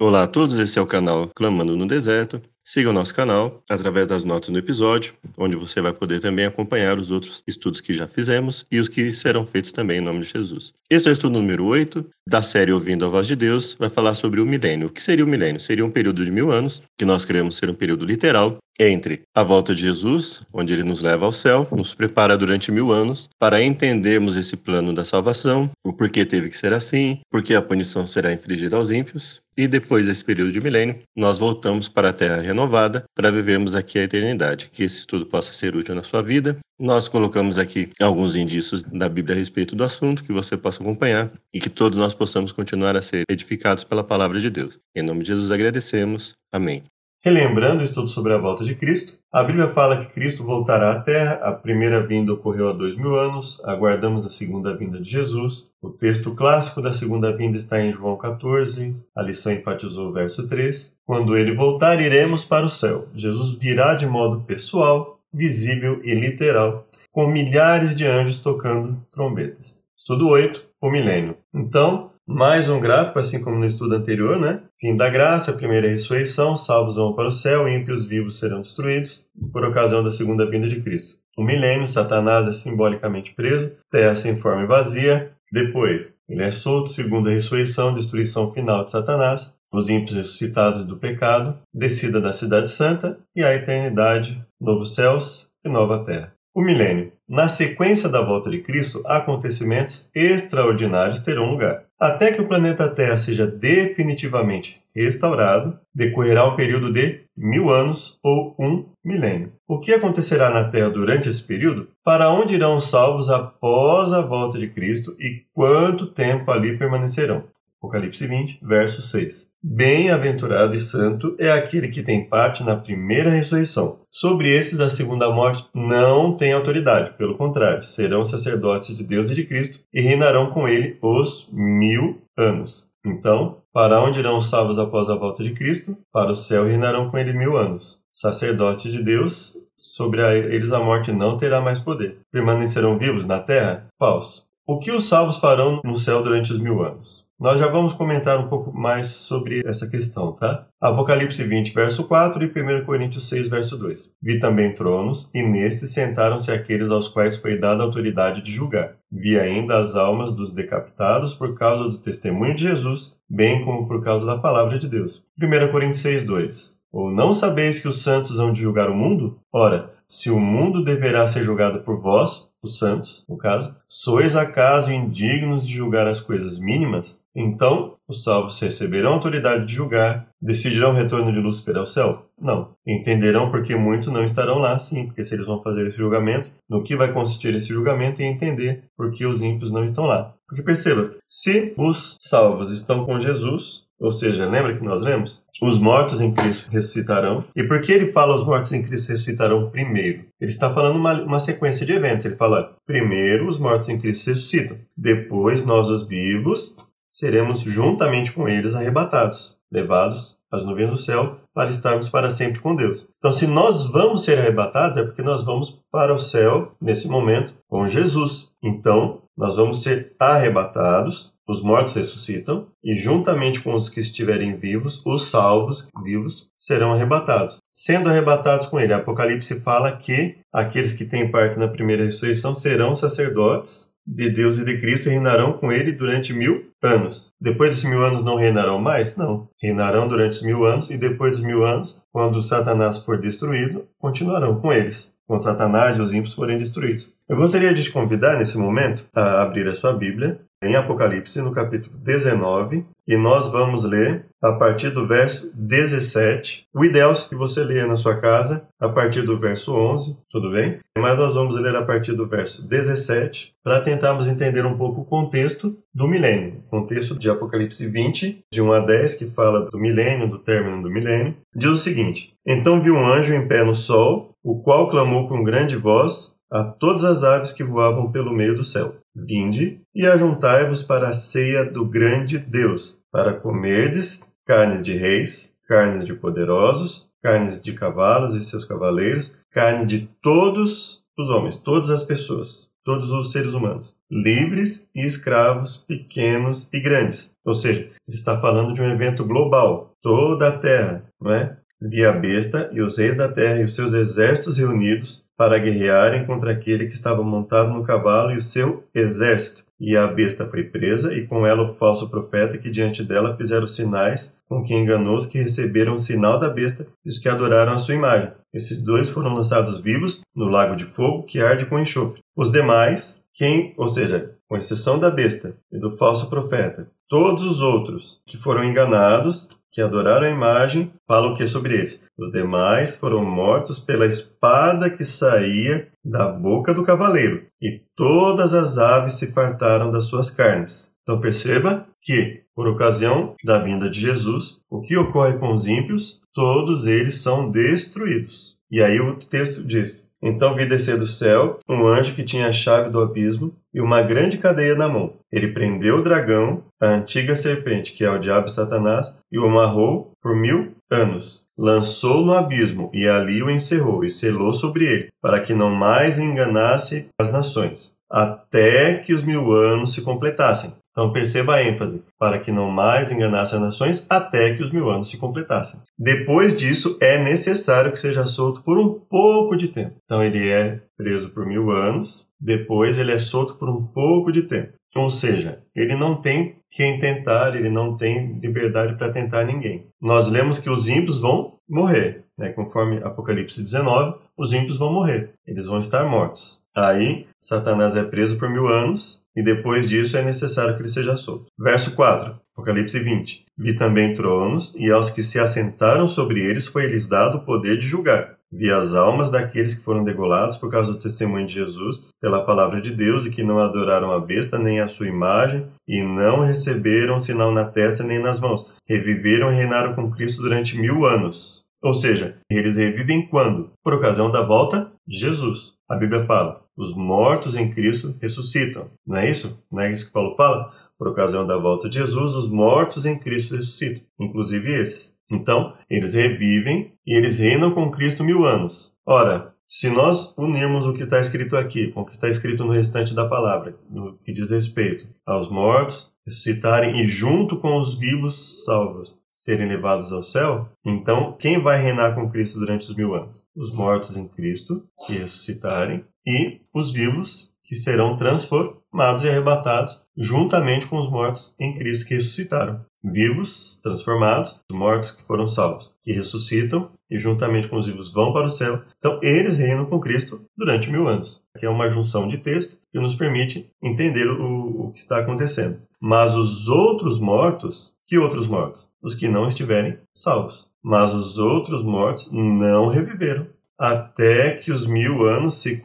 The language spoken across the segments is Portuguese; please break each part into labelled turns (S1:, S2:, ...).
S1: Olá a todos, esse é o canal Clamando no Deserto. Siga o nosso canal através das notas do episódio, onde você vai poder também acompanhar os outros estudos que já fizemos e os que serão feitos também em nome de Jesus. Esse é o estudo número 8 da série Ouvindo a Voz de Deus, vai falar sobre o milênio. O que seria o milênio? Seria um período de mil anos, que nós queremos ser um período literal, entre a volta de Jesus, onde ele nos leva ao céu, nos prepara durante mil anos para entendermos esse plano da salvação, o porquê teve que ser assim, porque a punição será infligida aos ímpios, e depois desse período de milênio, nós voltamos para a Terra renovada para vivermos aqui a eternidade. Que esse estudo possa ser útil na sua vida. Nós colocamos aqui alguns indícios da Bíblia a respeito do assunto que você possa acompanhar e que todos nós possamos continuar a ser edificados pela palavra de Deus. Em nome de Jesus agradecemos. Amém.
S2: Relembrando o estudo sobre a volta de Cristo, a Bíblia fala que Cristo voltará à Terra, a primeira vinda ocorreu há dois mil anos, aguardamos a segunda vinda de Jesus. O texto clássico da segunda vinda está em João 14, a lição enfatizou o verso 3. Quando ele voltar, iremos para o céu. Jesus virá de modo pessoal, visível e literal, com milhares de anjos tocando trombetas. Estudo 8, o milênio. Então, mais um gráfico, assim como no estudo anterior, né? Fim da graça, primeira ressurreição, salvos vão para o céu, ímpios vivos serão destruídos, por ocasião da segunda vinda de Cristo. O milênio, Satanás é simbolicamente preso, terra sem forma e vazia. Depois, ele é solto, segunda ressurreição, destruição final de Satanás, os ímpios ressuscitados do pecado, descida da cidade santa e a eternidade, novos céus e nova terra. O milênio. Na sequência da volta de Cristo, acontecimentos extraordinários terão lugar. Até que o planeta Terra seja definitivamente restaurado, decorrerá um período de mil anos ou um milênio. O que acontecerá na Terra durante esse período? Para onde irão os salvos após a volta de Cristo e quanto tempo ali permanecerão? Apocalipse 20, verso 6. Bem-aventurado e santo é aquele que tem parte na primeira ressurreição. Sobre esses, a segunda morte não tem autoridade, pelo contrário, serão sacerdotes de Deus e de Cristo e reinarão com ele os mil anos. Então, para onde irão os salvos após a volta de Cristo? Para o céu reinarão com ele mil anos. Sacerdote de Deus, sobre eles a morte não terá mais poder. Permanecerão vivos na terra? Falso. O que os salvos farão no céu durante os mil anos? Nós já vamos comentar um pouco mais sobre essa questão, tá? Apocalipse 20, verso 4 e 1 Coríntios 6, verso 2. Vi também tronos, e nestes sentaram-se aqueles aos quais foi dada a autoridade de julgar. Vi ainda as almas dos decapitados por causa do testemunho de Jesus, bem como por causa da palavra de Deus. 1 Coríntios 6, 2. Ou não sabeis que os santos hão de julgar o mundo? Ora, se o mundo deverá ser julgado por vós, os santos, no caso, sois acaso indignos de julgar as coisas mínimas? Então, os salvos receberão autoridade de julgar, decidirão o retorno de Lúcifer ao céu? Não. Entenderão porque muitos não estarão lá, sim, porque se eles vão fazer esse julgamento, no que vai consistir esse julgamento e entender porque os ímpios não estão lá. Porque perceba, se os salvos estão com Jesus, ou seja, lembra que nós lemos? Os mortos em Cristo ressuscitarão. E por que ele fala os mortos em Cristo ressuscitarão primeiro? Ele está falando uma, uma sequência de eventos. Ele fala: primeiro os mortos em Cristo ressuscitam, depois nós, os vivos, seremos juntamente com eles arrebatados, levados às nuvens do céu, para estarmos para sempre com Deus. Então, se nós vamos ser arrebatados, é porque nós vamos para o céu, nesse momento, com Jesus. Então, nós vamos ser arrebatados os mortos ressuscitam, e juntamente com os que estiverem vivos, os salvos vivos serão arrebatados. Sendo arrebatados com ele, Apocalipse fala que aqueles que têm parte na primeira ressurreição serão sacerdotes de Deus e de Cristo e reinarão com ele durante mil anos. Depois desses mil anos não reinarão mais? Não. Reinarão durante os mil anos e depois dos mil anos, quando Satanás for destruído, continuarão com eles quando Satanás e os ímpios forem destruídos. Eu gostaria de te convidar nesse momento a abrir a sua Bíblia em Apocalipse, no capítulo 19, e nós vamos ler a partir do verso 17. O ideal é que você leia na sua casa a partir do verso 11, tudo bem? Mas nós vamos ler a partir do verso 17 para tentarmos entender um pouco o contexto do milênio, o contexto de Apocalipse 20, de 1 a 10, que fala do milênio, do término do milênio. Diz o seguinte: Então vi um anjo em pé no sol, o qual clamou com grande voz a todas as aves que voavam pelo meio do céu Vinde e ajuntai-vos para a ceia do grande Deus, para comerdes carnes de reis, carnes de poderosos, carnes de cavalos e seus cavaleiros, carne de todos os homens, todas as pessoas, todos os seres humanos, livres e escravos, pequenos e grandes. Ou seja, ele está falando de um evento global, toda a Terra, não é? Via a besta e os reis da terra e os seus exércitos reunidos para guerrearem contra aquele que estava montado no cavalo e o seu exército. E a besta foi presa, e com ela o falso profeta que diante dela fizeram sinais, com que enganou os que receberam o sinal da besta e os que adoraram a sua imagem. Esses dois foram lançados vivos no lago de fogo que arde com enxofre. Os demais, quem, ou seja, com exceção da besta e do falso profeta, todos os outros que foram enganados que adoraram a imagem, falam o que sobre eles? Os demais foram mortos pela espada que saía da boca do cavaleiro, e todas as aves se fartaram das suas carnes. Então perceba que, por ocasião da vinda de Jesus, o que ocorre com os ímpios? Todos eles são destruídos. E aí o texto diz: Então vi descer do céu um anjo que tinha a chave do abismo e uma grande cadeia na mão. Ele prendeu o dragão, a antiga serpente, que é o diabo Satanás, e o amarrou por mil anos. Lançou no abismo e ali o encerrou e selou sobre ele, para que não mais enganasse as nações, até que os mil anos se completassem. Então perceba a ênfase, para que não mais enganasse as nações até que os mil anos se completassem. Depois disso, é necessário que seja solto por um pouco de tempo. Então ele é preso por mil anos, depois ele é solto por um pouco de tempo. Ou seja, ele não tem quem tentar, ele não tem liberdade para tentar ninguém. Nós lemos que os ímpios vão morrer, né? conforme Apocalipse 19, os ímpios vão morrer, eles vão estar mortos. Aí, Satanás é preso por mil anos, e depois disso é necessário que ele seja solto. Verso 4, Apocalipse 20. Vi também tronos, e aos que se assentaram sobre eles foi-lhes dado o poder de julgar. Vi as almas daqueles que foram degolados por causa do testemunho de Jesus, pela palavra de Deus, e que não adoraram a besta nem a sua imagem, e não receberam sinal na testa nem nas mãos. Reviveram e reinaram com Cristo durante mil anos. Ou seja, eles revivem quando? Por ocasião da volta de Jesus. A Bíblia fala: os mortos em Cristo ressuscitam. Não é isso? Não é isso que Paulo fala? Por ocasião da volta de Jesus, os mortos em Cristo ressuscitam, inclusive esses. Então, eles revivem e eles reinam com Cristo mil anos. Ora, se nós unirmos o que está escrito aqui com o que está escrito no restante da palavra, no que diz respeito aos mortos ressuscitarem e junto com os vivos salvos serem levados ao céu, então quem vai reinar com Cristo durante os mil anos? Os mortos em Cristo que ressuscitarem e os vivos que serão transformados e arrebatados juntamente com os mortos em Cristo que ressuscitaram. Vivos, transformados, os mortos que foram salvos, que ressuscitam e juntamente com os vivos vão para o céu. Então, eles reinam com Cristo durante mil anos. Aqui é uma junção de texto que nos permite entender o, o que está acontecendo. Mas os outros mortos, que outros mortos? Os que não estiverem salvos. Mas os outros mortos não reviveram até que os mil anos se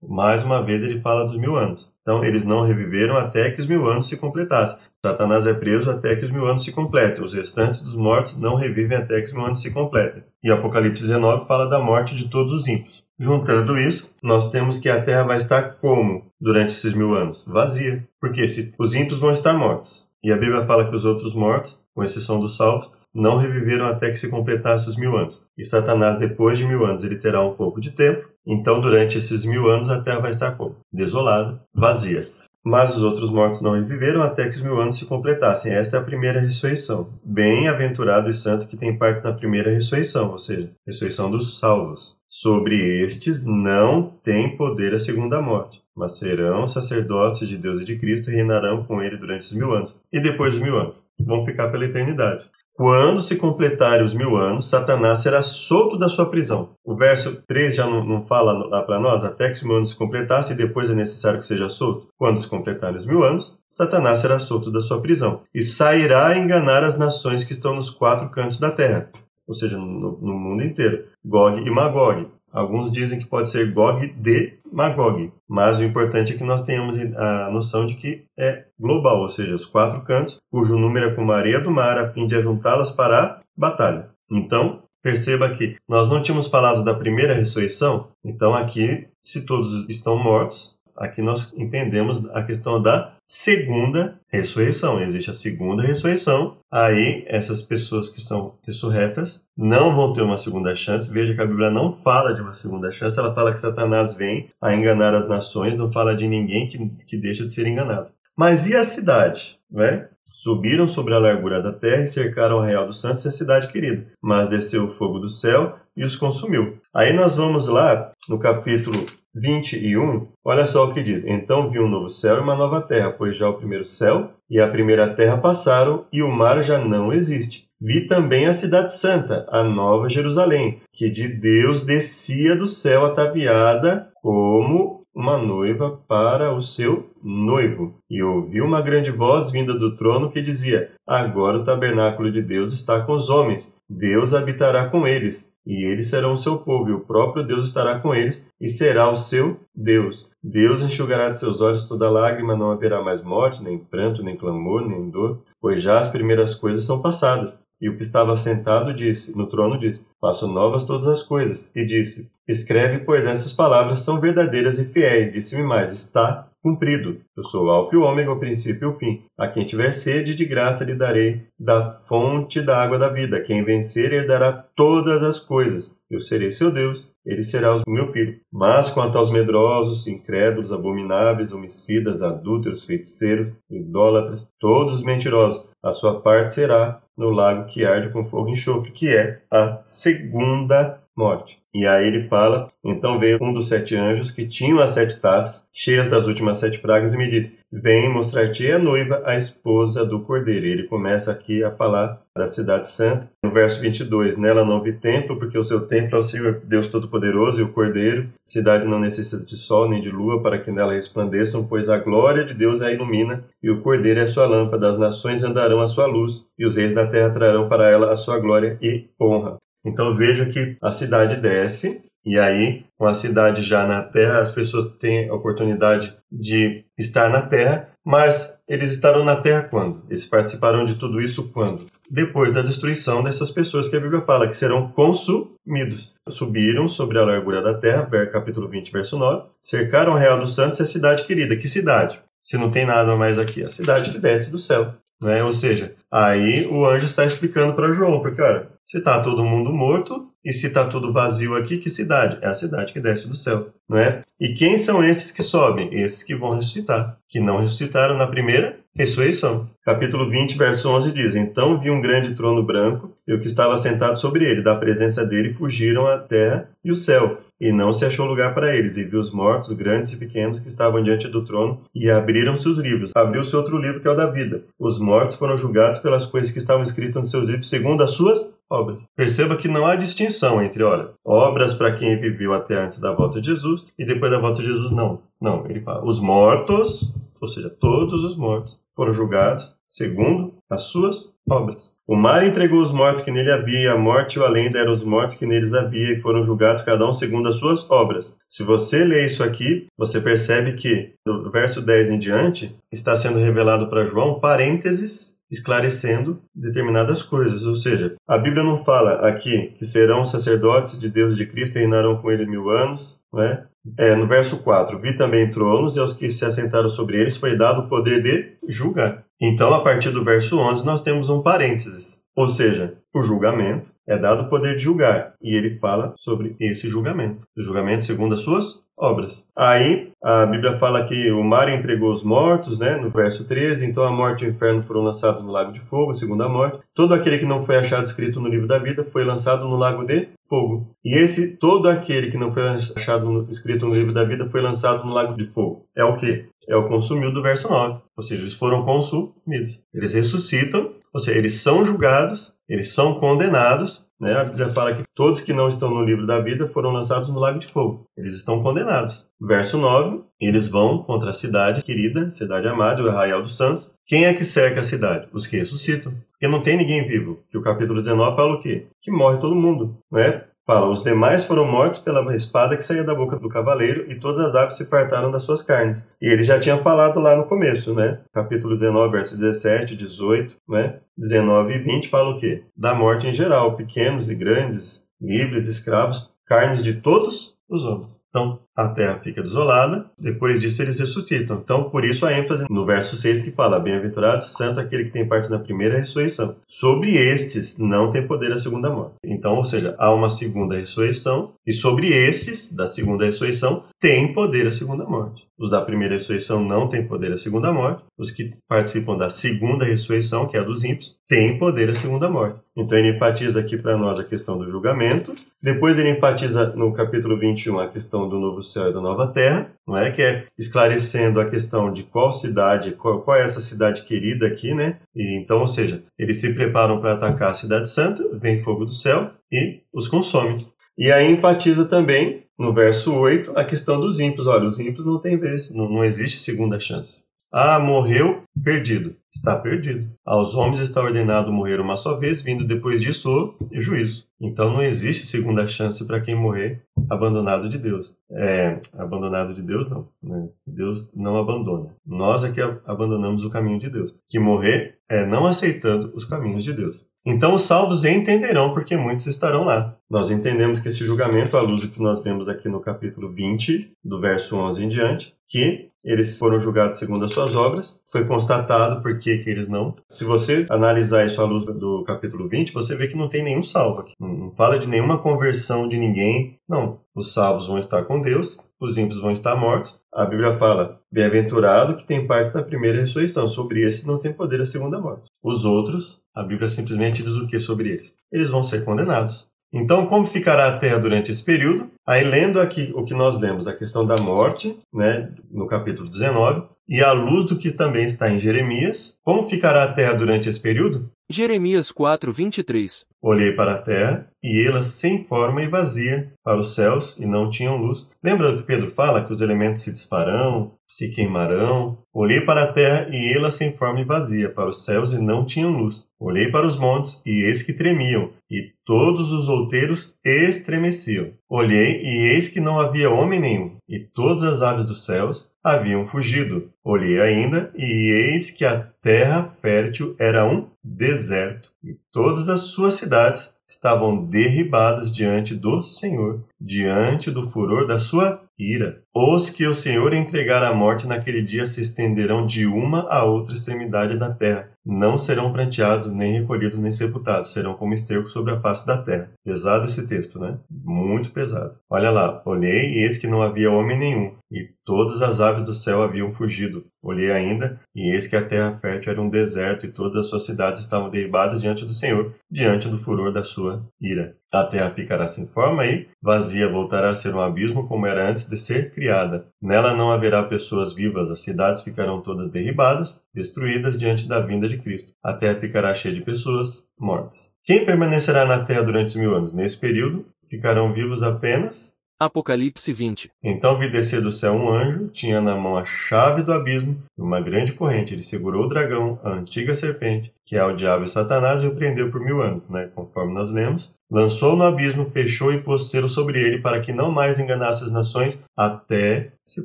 S2: Mais uma vez ele fala dos mil anos. Então eles não reviveram até que os mil anos se completassem. Satanás é preso até que os mil anos se completem. Os restantes dos mortos não revivem até que os mil anos se completem. E Apocalipse 19 fala da morte de todos os ímpios. Juntando isso, nós temos que a terra vai estar como durante esses mil anos? Vazia. Porque se os ímpios vão estar mortos. E a Bíblia fala que os outros mortos, com exceção dos salvos, não reviveram até que se completasse os mil anos. E Satanás, depois de mil anos, ele terá um pouco de tempo. Então, durante esses mil anos, a terra vai estar como? Desolada, vazia. Mas os outros mortos não reviveram até que os mil anos se completassem. Esta é a primeira ressurreição. Bem-aventurado e santo que tem parte na primeira ressurreição, ou seja, ressurreição dos salvos. Sobre estes não tem poder a segunda morte, mas serão sacerdotes de Deus e de Cristo e reinarão com ele durante os mil anos. E depois dos mil anos? Vão ficar pela eternidade. Quando se completarem os mil anos, Satanás será solto da sua prisão. O verso 3 já não, não fala lá para nós, até que os mil anos se completassem depois é necessário que seja solto. Quando se completarem os mil anos, Satanás será solto da sua prisão e sairá a enganar as nações que estão nos quatro cantos da terra, ou seja, no, no mundo inteiro, Gog e Magog. Alguns dizem que pode ser Gog de Magog, mas o importante é que nós tenhamos a noção de que é global, ou seja, os quatro cantos, cujo número é como a areia do mar, a fim de ajuntá-las para a batalha. Então, perceba que nós não tínhamos falado da primeira ressurreição, então aqui, se todos estão mortos, aqui nós entendemos a questão da segunda ressurreição. Existe a segunda ressurreição, aí essas pessoas que são ressurretas não vão ter uma segunda chance. Veja que a Bíblia não fala de uma segunda chance, ela fala que Satanás vem a enganar as nações, não fala de ninguém que, que deixa de ser enganado. Mas e a cidade? Né? Subiram sobre a largura da terra e cercaram o Arraial dos Santos e a cidade querida. Mas desceu o fogo do céu e os consumiu. Aí nós vamos lá no capítulo 21, olha só o que diz: Então vi um novo céu e uma nova terra, pois já o primeiro céu e a primeira terra passaram e o mar já não existe. Vi também a cidade santa, a nova Jerusalém, que de Deus descia do céu ataviada como uma noiva para o seu noivo. E ouvi uma grande voz vinda do trono que dizia: Agora o tabernáculo de Deus está com os homens. Deus habitará com eles, e eles serão o seu povo, e o próprio Deus estará com eles, e será o seu Deus. Deus enxugará de seus olhos toda lágrima, não haverá mais morte, nem pranto, nem clamor, nem dor, pois já as primeiras coisas são passadas. E o que estava sentado disse, no trono disse: Faço novas todas as coisas. E disse: Escreve, pois essas palavras são verdadeiras e fiéis. Disse-me mais: Está cumprido. Eu sou o Alfa e o Ômega, o princípio e o fim. A quem tiver sede, de graça lhe darei da fonte da água da vida. Quem vencer, herdará todas as coisas. Eu serei seu Deus, ele será o meu filho. Mas quanto aos medrosos, incrédulos, abomináveis, homicidas, adúlteros, feiticeiros, idólatras, todos os mentirosos, a sua parte será no lago que arde com fogo e enxofre, que é a segunda morte. E aí ele fala: Então veio um dos sete anjos que tinham as sete taças, cheias das últimas sete pragas, e me disse: Vem mostrar-te a noiva, a esposa do cordeiro. E ele começa aqui a falar da cidade santa. No verso 22, nela não vi templo, porque o seu templo é o Senhor Deus Todo-Poderoso e o Cordeiro. Cidade não necessita de sol nem de lua para que nela resplandeçam, pois a glória de Deus a ilumina e o Cordeiro é a sua lâmpada. As nações andarão à sua luz e os reis da terra trarão para ela a sua glória e honra. Então veja que a cidade desce, e aí, com a cidade já na terra, as pessoas têm a oportunidade de estar na terra, mas eles estarão na terra quando? Eles participarão de tudo isso quando? Depois da destruição dessas pessoas que a Bíblia fala, que serão consumidos. Subiram sobre a largura da terra, capítulo 20, verso 9, cercaram o Real dos Santos e a cidade querida. Que cidade? Se não tem nada mais aqui, a cidade que desce do céu. Né? Ou seja, aí o anjo está explicando para João, porque olha, se está todo mundo morto e se está tudo vazio aqui, que cidade? É a cidade que desce do céu, não é? E quem são esses que sobem? Esses que vão ressuscitar, que não ressuscitaram na primeira ressurreição. Capítulo 20, verso 11 diz: Então vi um grande trono branco e o que estava sentado sobre ele. Da presença dele fugiram a terra e o céu, e não se achou lugar para eles. E viu os mortos, grandes e pequenos, que estavam diante do trono, e abriram-se os livros. Abriu-se outro livro que é o da vida. Os mortos foram julgados pelas coisas que estavam escritas nos seus livros, segundo as suas obras. Perceba que não há distinção entre, olha, obras para quem viveu até antes da volta de Jesus e depois da volta de Jesus, não. Não, ele fala, os mortos, ou seja, todos os mortos, foram julgados segundo as suas obras. O mar entregou os mortos que nele havia, e a morte e o além deram os mortos que neles havia, e foram julgados cada um segundo as suas obras. Se você lê isso aqui, você percebe que, do verso 10 em diante, está sendo revelado para João parênteses esclarecendo determinadas coisas. Ou seja, a Bíblia não fala aqui que serão sacerdotes de Deus e de Cristo e reinarão com ele mil anos, né? É, no verso 4, vi também tronos e aos que se assentaram sobre eles foi dado o poder de julgar. Então, a partir do verso 11, nós temos um parênteses. Ou seja, o julgamento é dado o poder de julgar. E ele fala sobre esse julgamento. O julgamento segundo as suas obras. Aí a Bíblia fala que o mar entregou os mortos, né, no verso 13, então a morte e o inferno foram lançados no lago de fogo, segundo a morte. Todo aquele que não foi achado escrito no livro da vida foi lançado no lago de fogo. E esse todo aquele que não foi achado no, escrito no livro da vida foi lançado no lago de fogo. É o que? É o consumido do verso 9. Ou seja, eles foram consumidos. Eles ressuscitam, ou seja, eles são julgados, eles são condenados né? A Bíblia fala que todos que não estão no livro da vida foram lançados no lago de fogo. Eles estão condenados. Verso 9, eles vão contra a cidade querida, cidade amada, o arraial dos santos. Quem é que cerca a cidade? Os que ressuscitam. Porque não tem ninguém vivo. Que o capítulo 19 fala o quê? Que morre todo mundo, né? Fala, os demais foram mortos pela espada que saía da boca do cavaleiro e todas as aves se fartaram das suas carnes. E ele já tinha falado lá no começo, né? Capítulo 19, verso 17, 18, né? 19 e 20 fala o quê? Da morte em geral, pequenos e grandes, livres, escravos, carnes de todos os homens. Então, a terra fica desolada, depois disso eles ressuscitam. Então, por isso a ênfase no verso 6 que fala: Bem-aventurado, santo aquele que tem parte na primeira ressurreição. Sobre estes não tem poder a segunda morte. Então, ou seja, há uma segunda ressurreição, e sobre esses, da segunda ressurreição, tem poder a segunda morte. Os da primeira ressurreição não têm poder a segunda morte. Os que participam da segunda ressurreição, que é a dos ímpios, têm poder a segunda morte. Então ele enfatiza aqui para nós a questão do julgamento. Depois ele enfatiza no capítulo 21 a questão do novo céu e da nova terra, não é? Que é esclarecendo a questão de qual cidade, qual, qual é essa cidade querida aqui, né? E, então, ou seja, eles se preparam para atacar a cidade santa, vem fogo do céu e os consome. E aí enfatiza também, no verso 8, a questão dos ímpios. Olha, os ímpios não tem vez, não, não existe segunda chance. Ah, morreu, perdido. Está perdido. Aos homens está ordenado morrer uma só vez, vindo depois disso o juízo. Então não existe segunda chance para quem morrer abandonado de Deus. É, abandonado de Deus não. Né? Deus não abandona. Nós é que abandonamos o caminho de Deus. Que morrer é não aceitando os caminhos de Deus. Então os salvos entenderão, porque muitos estarão lá. Nós entendemos que esse julgamento, à luz do que nós vemos aqui no capítulo 20, do verso 11 em diante, que eles foram julgados segundo as suas obras, foi constatado por que eles não. Se você analisar isso à luz do capítulo 20, você vê que não tem nenhum salvo aqui. Não fala de nenhuma conversão de ninguém. Não, os salvos vão estar com Deus, os ímpios vão estar mortos. A Bíblia fala: bem-aventurado que tem parte na primeira ressurreição. Sobre esses não tem poder a segunda morte. Os outros, a Bíblia simplesmente diz o que sobre eles? Eles vão ser condenados. Então, como ficará a terra durante esse período? Aí, lendo aqui o que nós lemos, a questão da morte, né, no capítulo 19, e à luz do que também está em Jeremias, como ficará a terra durante esse período?
S3: Jeremias 4, 23.
S2: Olhei para a terra, e ela sem forma e vazia, para os céus, e não tinham luz. Lembra do que Pedro fala, que os elementos se disparão, se queimarão? Olhei para a terra, e ela sem forma e vazia, para os céus, e não tinham luz. Olhei para os montes, e eis que tremiam, e todos os outeiros estremeciam. Olhei, e eis que não havia homem nenhum, e todas as aves dos céus haviam fugido. Olhei ainda, e eis que a terra fértil era um deserto, e todas as suas cidades estavam derribadas diante do Senhor, diante do furor da sua ira. Os que o Senhor entregar à morte naquele dia se estenderão de uma a outra extremidade da terra. Não serão pranteados, nem recolhidos, nem sepultados. Serão como esterco sobre a face da terra. Pesado esse texto, né? Muito pesado. Olha lá. Olhei e eis que não havia homem nenhum, e todas as aves do céu haviam fugido. Olhei ainda, e eis que a terra fértil era um deserto, e todas as suas cidades estavam derribadas diante do Senhor, diante do furor da sua ira. A terra ficará sem forma e, vazia, voltará a ser um abismo como era antes de ser criada. Nela não haverá pessoas vivas, as cidades ficarão todas derribadas, destruídas diante da vinda de Cristo. A terra ficará cheia de pessoas mortas. Quem permanecerá na terra durante os mil anos? Nesse período, ficarão vivos apenas
S3: Apocalipse 20.
S2: Então vi descer do céu um anjo, tinha na mão a chave do abismo e uma grande corrente. Ele segurou o dragão, a antiga serpente, que é o diabo e Satanás, e o prendeu por mil anos, né? conforme nós lemos. Lançou no abismo, fechou e pôs selo sobre ele, para que não mais enganasse as nações, até se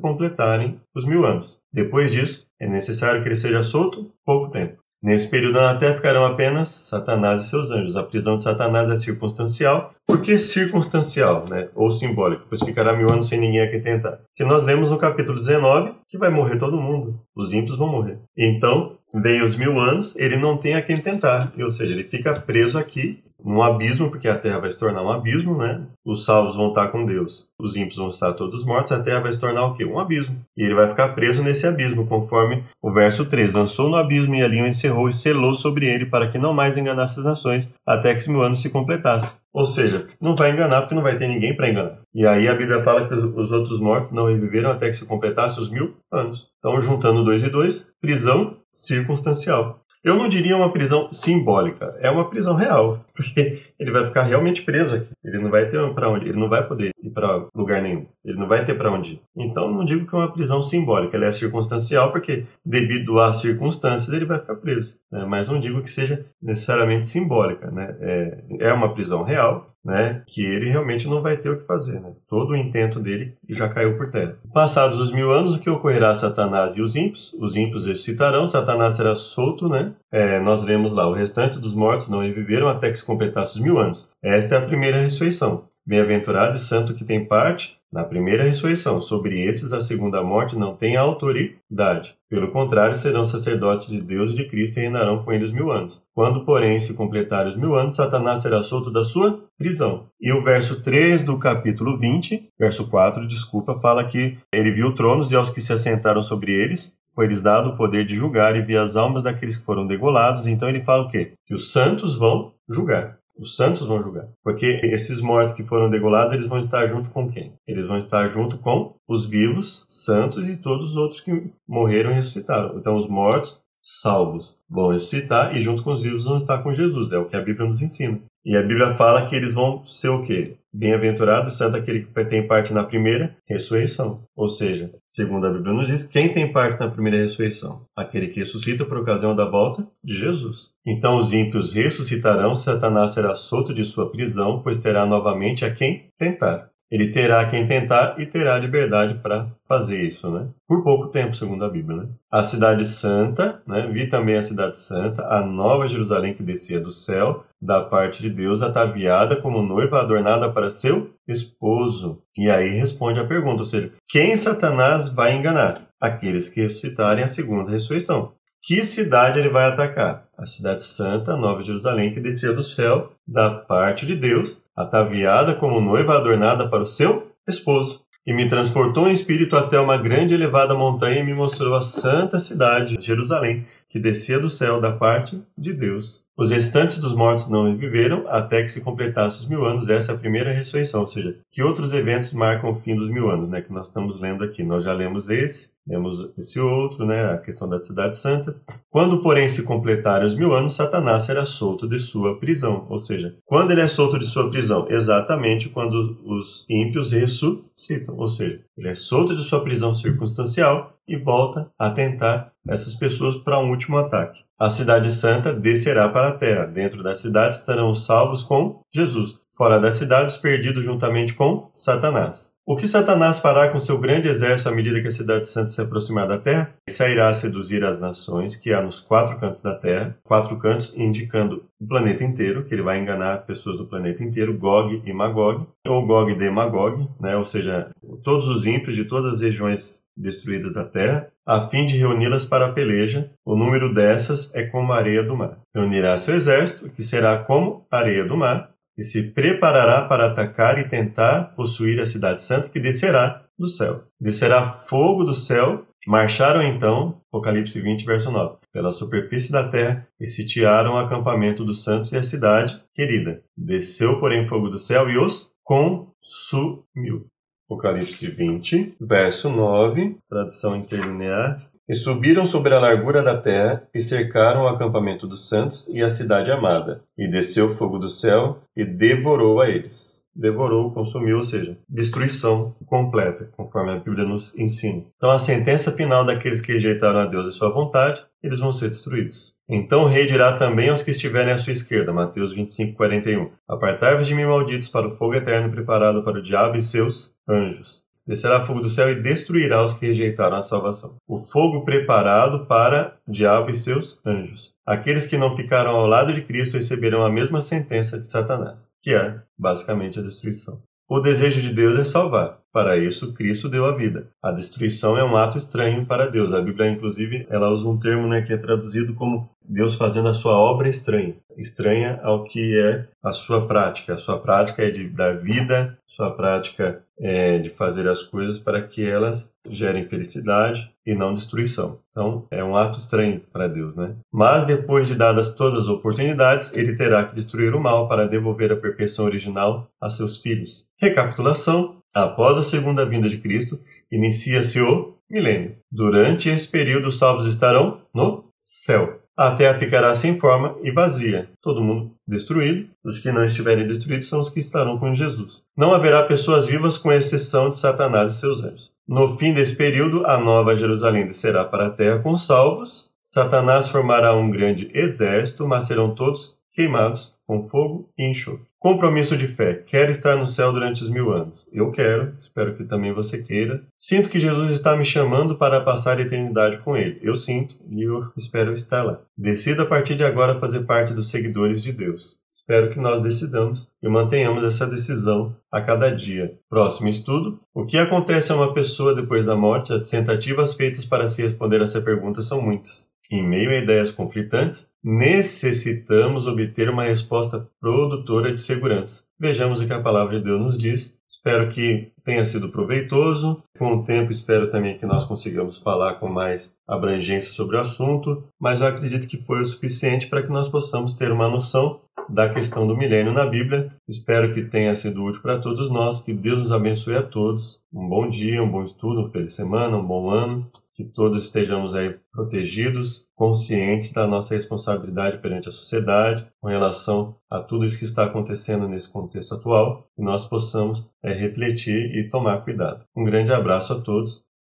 S2: completarem os mil anos. Depois disso, é necessário que ele seja solto pouco tempo. Nesse período na terra ficarão apenas Satanás e seus anjos. A prisão de Satanás é circunstancial. Por que circunstancial, né? Ou simbólica? Pois ficará mil anos sem ninguém acrescentar. Que nós lemos no capítulo 19 que vai morrer todo mundo. Os ímpios vão morrer. Então, veio os mil anos, ele não tem a quem tentar. Ou seja, ele fica preso aqui num abismo, porque a terra vai se tornar um abismo, né? Os salvos vão estar com Deus, os ímpios vão estar todos mortos, a terra vai se tornar o quê? Um abismo. E ele vai ficar preso nesse abismo, conforme o verso 3. Lançou no abismo e ali o encerrou e selou sobre ele para que não mais enganasse as nações, até que os mil anos se completassem. Ou seja, não vai enganar porque não vai ter ninguém para enganar. E aí a Bíblia fala que os outros mortos não reviveram até que se completasse os mil anos. Então, juntando dois e dois, prisão circunstancial. Eu não diria uma prisão simbólica, é uma prisão real, porque ele vai ficar realmente preso aqui. Ele não vai ter para onde, ele não vai poder ir para lugar nenhum. Ele não vai ter para onde ir. Então não digo que é uma prisão simbólica, ela é circunstancial, porque devido às circunstâncias ele vai ficar preso. Né? Mas não digo que seja necessariamente simbólica, né? É, é uma prisão real, né, que ele realmente não vai ter o que fazer. Né? Todo o intento dele já caiu por terra. Passados os mil anos, o que ocorrerá a Satanás e os ímpios? Os ímpios ressuscitarão, Satanás será solto, né? É, nós lemos lá, o restante dos mortos não reviveram até que completasse os mil anos. Esta é a primeira ressurreição. Bem-aventurado e santo que tem parte na primeira ressurreição. Sobre esses, a segunda morte não tem autoridade. Pelo contrário, serão sacerdotes de Deus e de Cristo e reinarão com eles mil anos. Quando, porém, se completarem os mil anos, Satanás será solto da sua prisão. E o verso 3 do capítulo 20, verso 4, desculpa, fala que ele viu tronos e aos que se assentaram sobre eles, foi-lhes dado o poder de julgar e via as almas daqueles que foram degolados. Então ele fala o quê? Que os santos vão julgar. Os santos vão julgar. Porque esses mortos que foram degolados, eles vão estar junto com quem? Eles vão estar junto com os vivos, santos e todos os outros que morreram e ressuscitaram. Então, os mortos, salvos, vão ressuscitar e junto com os vivos vão estar com Jesus. É o que a Bíblia nos ensina. E a Bíblia fala que eles vão ser o quê? Bem-aventurado santo aquele que tem parte na primeira ressurreição. Ou seja, segundo a Bíblia nos diz, quem tem parte na primeira ressurreição? Aquele que ressuscita por ocasião da volta de Jesus. Então os ímpios ressuscitarão, Satanás será solto de sua prisão, pois terá novamente a quem tentar. Ele terá quem tentar e terá liberdade para fazer isso, né? Por pouco tempo, segundo a Bíblia, né? A cidade santa, né? Vi também a cidade santa, a nova Jerusalém que descia do céu, da parte de Deus, ataviada como noiva adornada para seu esposo. E aí responde a pergunta, ou seja, quem Satanás vai enganar? Aqueles que ressuscitarem a segunda ressurreição. Que cidade ele vai atacar? A cidade santa, a Nova Jerusalém, que descia do céu, da parte de Deus, ataviada como noiva adornada para o seu esposo. E me transportou em espírito até uma grande e elevada montanha e me mostrou a santa cidade, Jerusalém, que descia do céu da parte de Deus. Os restantes dos mortos não reviveram até que se completasse os mil anos. Essa é a primeira ressurreição, ou seja, que outros eventos marcam o fim dos mil anos, né? Que nós estamos lendo aqui. Nós já lemos esse, lemos esse outro, né? A questão da cidade santa. Quando, porém, se completarem os mil anos, Satanás será solto de sua prisão. Ou seja, quando ele é solto de sua prisão? Exatamente quando os ímpios ressuscitam. Ou seja, ele é solto de sua prisão circunstancial e volta a tentar essas pessoas para um último ataque. A cidade santa descerá para a terra. Dentro da cidade estarão os salvos com Jesus. Fora da cidade, os perdidos juntamente com Satanás. O que Satanás fará com seu grande exército à medida que a cidade santa se aproximar da terra? Sairá a seduzir as nações que há nos quatro cantos da terra, quatro cantos indicando o planeta inteiro, que ele vai enganar pessoas do planeta inteiro, Gog e Magog, ou Gog e Magog, né? ou seja, todos os ímpios de todas as regiões destruídas da terra, a fim de reuni-las para a peleja. O número dessas é como a areia do mar. Reunirá seu exército, que será como a areia do mar, e se preparará para atacar e tentar possuir a cidade santa que descerá do céu. Descerá fogo do céu. Marcharam então, Apocalipse 20, verso 9, pela superfície da terra e sitiaram o acampamento dos santos e a cidade querida. Desceu, porém, fogo do céu e os consumiu. Apocalipse 20, verso 9, tradução interlinear. E subiram sobre a largura da terra e cercaram o acampamento dos santos e a cidade amada. E desceu fogo do céu e devorou a eles. Devorou, consumiu, ou seja, destruição completa, conforme a Bíblia nos ensina. Então, a sentença final daqueles que rejeitaram a Deus e sua vontade, eles vão ser destruídos. Então o rei dirá também aos que estiverem à sua esquerda, Mateus 25, 41, Apartai-vos de mim, malditos, para o fogo eterno preparado para o diabo e seus anjos. Descerá fogo do céu e destruirá os que rejeitaram a salvação. O fogo preparado para diabo e seus anjos. Aqueles que não ficaram ao lado de Cristo receberão a mesma sentença de Satanás, que é basicamente a destruição. O desejo de Deus é salvar. Para isso, Cristo deu a vida. A destruição é um ato estranho para Deus. A Bíblia, inclusive, ela usa um termo né, que é traduzido como Deus fazendo a sua obra estranha. Estranha ao que é a sua prática. A sua prática é de dar vida, sua prática é de fazer as coisas para que elas gerem felicidade e não destruição. Então, é um ato estranho para Deus, né? Mas depois de dadas todas as oportunidades, ele terá que destruir o mal para devolver a perfeição original a seus filhos. Recapitulação: após a segunda vinda de Cristo, inicia-se o milênio. Durante esse período, os salvos estarão no céu. A terra ficará sem forma e vazia, todo mundo destruído. Os que não estiverem destruídos são os que estarão com Jesus. Não haverá pessoas vivas com exceção de Satanás e seus anjos. No fim desse período, a nova Jerusalém descerá para a terra com salvos. Satanás formará um grande exército, mas serão todos queimados com fogo e enxofre. Compromisso de fé. Quero estar no céu durante os mil anos. Eu quero, espero que também você queira. Sinto que Jesus está me chamando para passar a eternidade com Ele. Eu sinto e eu espero estar lá. Decido a partir de agora fazer parte dos seguidores de Deus. Espero que nós decidamos e mantenhamos essa decisão a cada dia. Próximo estudo: O que acontece a uma pessoa depois da morte? As tentativas feitas para se responder essa pergunta são muitas. Em meio a ideias conflitantes, necessitamos obter uma resposta produtora de segurança. Vejamos o que a palavra de Deus nos diz. Espero que tenha sido proveitoso. Com o tempo, espero também que nós consigamos falar com mais abrangência sobre o assunto, mas eu acredito que foi o suficiente para que nós possamos ter uma noção da questão do milênio na Bíblia. Espero que tenha sido útil para todos nós. Que Deus nos abençoe a todos. Um bom dia, um bom estudo, uma feliz semana, um bom ano que todos estejamos aí protegidos, conscientes da nossa responsabilidade perante a sociedade com relação a tudo isso que está acontecendo nesse contexto atual e nós possamos é, refletir e tomar cuidado. Um grande abraço a todos